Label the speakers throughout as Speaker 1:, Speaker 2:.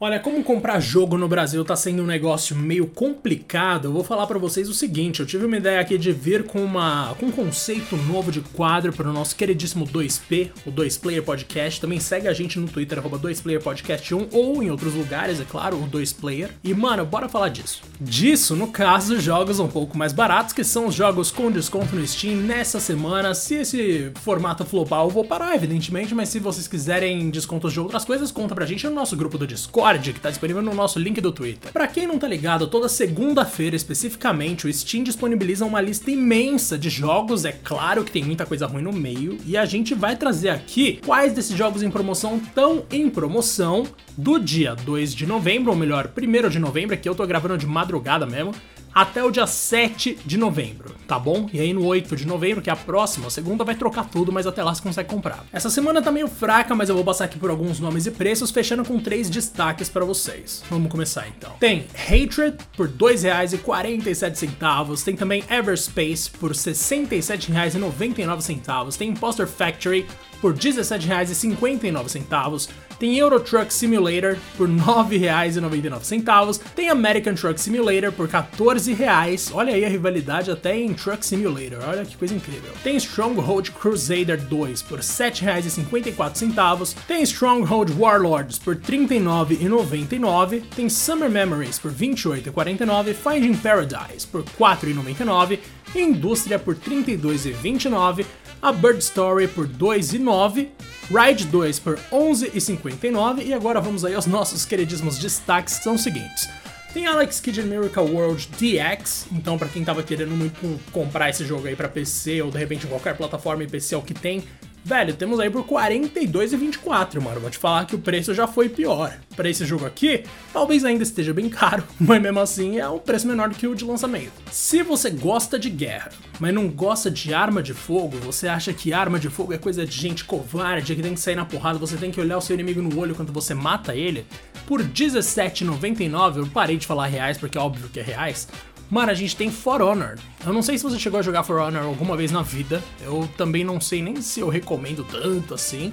Speaker 1: Olha, como comprar jogo no Brasil tá sendo um negócio meio complicado, eu vou falar para vocês o seguinte, eu tive uma ideia aqui de vir com uma com um conceito novo de quadro para o nosso queridíssimo 2P, o 2Player Podcast. Também segue a gente no Twitter 2playerpodcast1 ou em outros lugares, é claro, o 2Player. E mano, bora falar disso. Disso, no caso, jogos um pouco mais baratos, que são os jogos com desconto no Steam nessa semana. Se esse formato flopar, eu vou parar, evidentemente, mas se vocês quiserem descontos de outras coisas, conta pra gente no nosso grupo do Discord Discord, que tá disponível no nosso link do Twitter. Para quem não tá ligado, toda segunda-feira especificamente, o Steam disponibiliza uma lista imensa de jogos, é claro que tem muita coisa ruim no meio, e a gente vai trazer aqui quais desses jogos em promoção estão em promoção do dia 2 de novembro, ou melhor, 1 de novembro, que eu tô gravando de madrugada mesmo, até o dia 7 de novembro, tá bom? E aí no 8 de novembro, que é a próxima, a segunda vai trocar tudo, mas até lá você consegue comprar. Essa semana tá meio fraca, mas eu vou passar aqui por alguns nomes e preços, fechando com três destaques para vocês. Vamos começar então. Tem Hatred por R$ 2,47, tem também Everspace por R$ 67,99, tem Imposter Factory por R$ 17,59, tem Euro Truck Simulator por R$ 9,99, tem American Truck Simulator por R$ 14,00. Olha aí a rivalidade até em Truck Simulator, olha que coisa incrível. Tem Stronghold Crusader 2 por R$ 7,54, tem Stronghold Warlords por R$ 39,99, tem Summer Memories por R$ 28,49, Finding Paradise por R$ 4,99, Indústria por R$ 32,29, a Bird Story por 2,9, Ride 2 por 11,59 e agora vamos aí aos nossos queridíssimos destaques que são os seguintes. Tem Alex Kidd Miracle World DX, então para quem tava querendo muito comprar esse jogo aí para PC ou de repente qualquer plataforma e PC é o que tem, Velho, temos aí por 42,24, mano. Vou te falar que o preço já foi pior. Para esse jogo aqui, talvez ainda esteja bem caro, mas mesmo assim é um preço menor do que o de lançamento. Se você gosta de guerra, mas não gosta de arma de fogo, você acha que arma de fogo é coisa de gente covarde, que tem que sair na porrada, você tem que olhar o seu inimigo no olho quando você mata ele, por R$17,99, eu parei de falar reais porque é óbvio que é reais, Mano, a gente tem For Honor. Eu não sei se você chegou a jogar For Honor alguma vez na vida. Eu também não sei nem se eu recomendo tanto assim.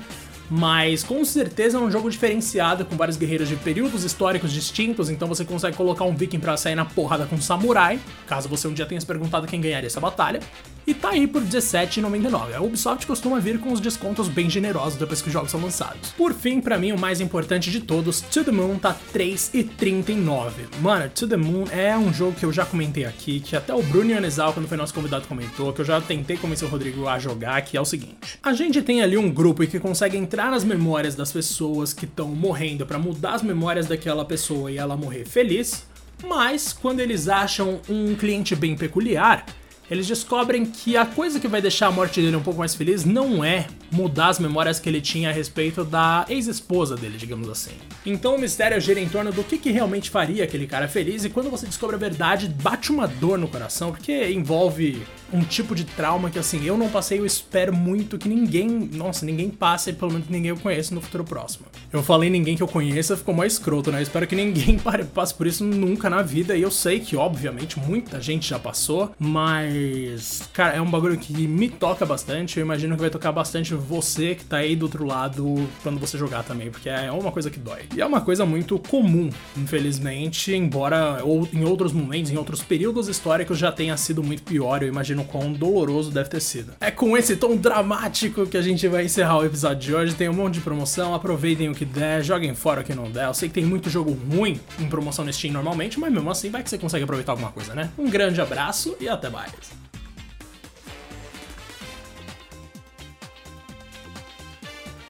Speaker 1: Mas com certeza é um jogo diferenciado, com vários guerreiros de períodos históricos distintos, então você consegue colocar um viking pra sair na porrada com um samurai, caso você um dia tenha se perguntado quem ganharia essa batalha e tá aí por R$17,99. A Ubisoft costuma vir com os descontos bem generosos depois que os jogos são lançados. Por fim, para mim, o mais importante de todos, To The Moon tá R$3,39. Mano, To The Moon é um jogo que eu já comentei aqui, que até o Bruno Yanezal, quando foi nosso convidado, comentou, que eu já tentei convencer o Rodrigo a jogar, que é o seguinte. A gente tem ali um grupo que consegue entrar nas memórias das pessoas que estão morrendo para mudar as memórias daquela pessoa e ela morrer feliz, mas quando eles acham um cliente bem peculiar, eles descobrem que a coisa que vai deixar a morte dele um pouco mais feliz não é mudar as memórias que ele tinha a respeito da ex-esposa dele, digamos assim. Então o mistério gira em torno do que, que realmente faria aquele cara feliz, e quando você descobre a verdade, bate uma dor no coração, porque envolve um tipo de trauma que assim, eu não passei, eu espero muito que ninguém, nossa, ninguém passe, pelo menos ninguém eu conheço no futuro próximo. Eu falei ninguém que eu conheça, ficou mais escroto, né? Eu espero que ninguém passe por isso nunca na vida, e eu sei que, obviamente, muita gente já passou, mas, cara, é um bagulho que me toca bastante, eu imagino que vai tocar bastante você que tá aí do outro lado quando você jogar também, porque é uma coisa que dói. E é uma coisa muito comum, infelizmente, embora ou em outros momentos, em outros períodos históricos já tenha sido muito pior, eu imagino quão doloroso deve ter sido. É com esse tom dramático que a gente vai encerrar o episódio de hoje. Tem um monte de promoção, aproveitem o que der, joguem fora o que não der. Eu sei que tem muito jogo ruim em promoção no Steam normalmente, mas mesmo assim vai que você consegue aproveitar alguma coisa, né? Um grande abraço e até mais.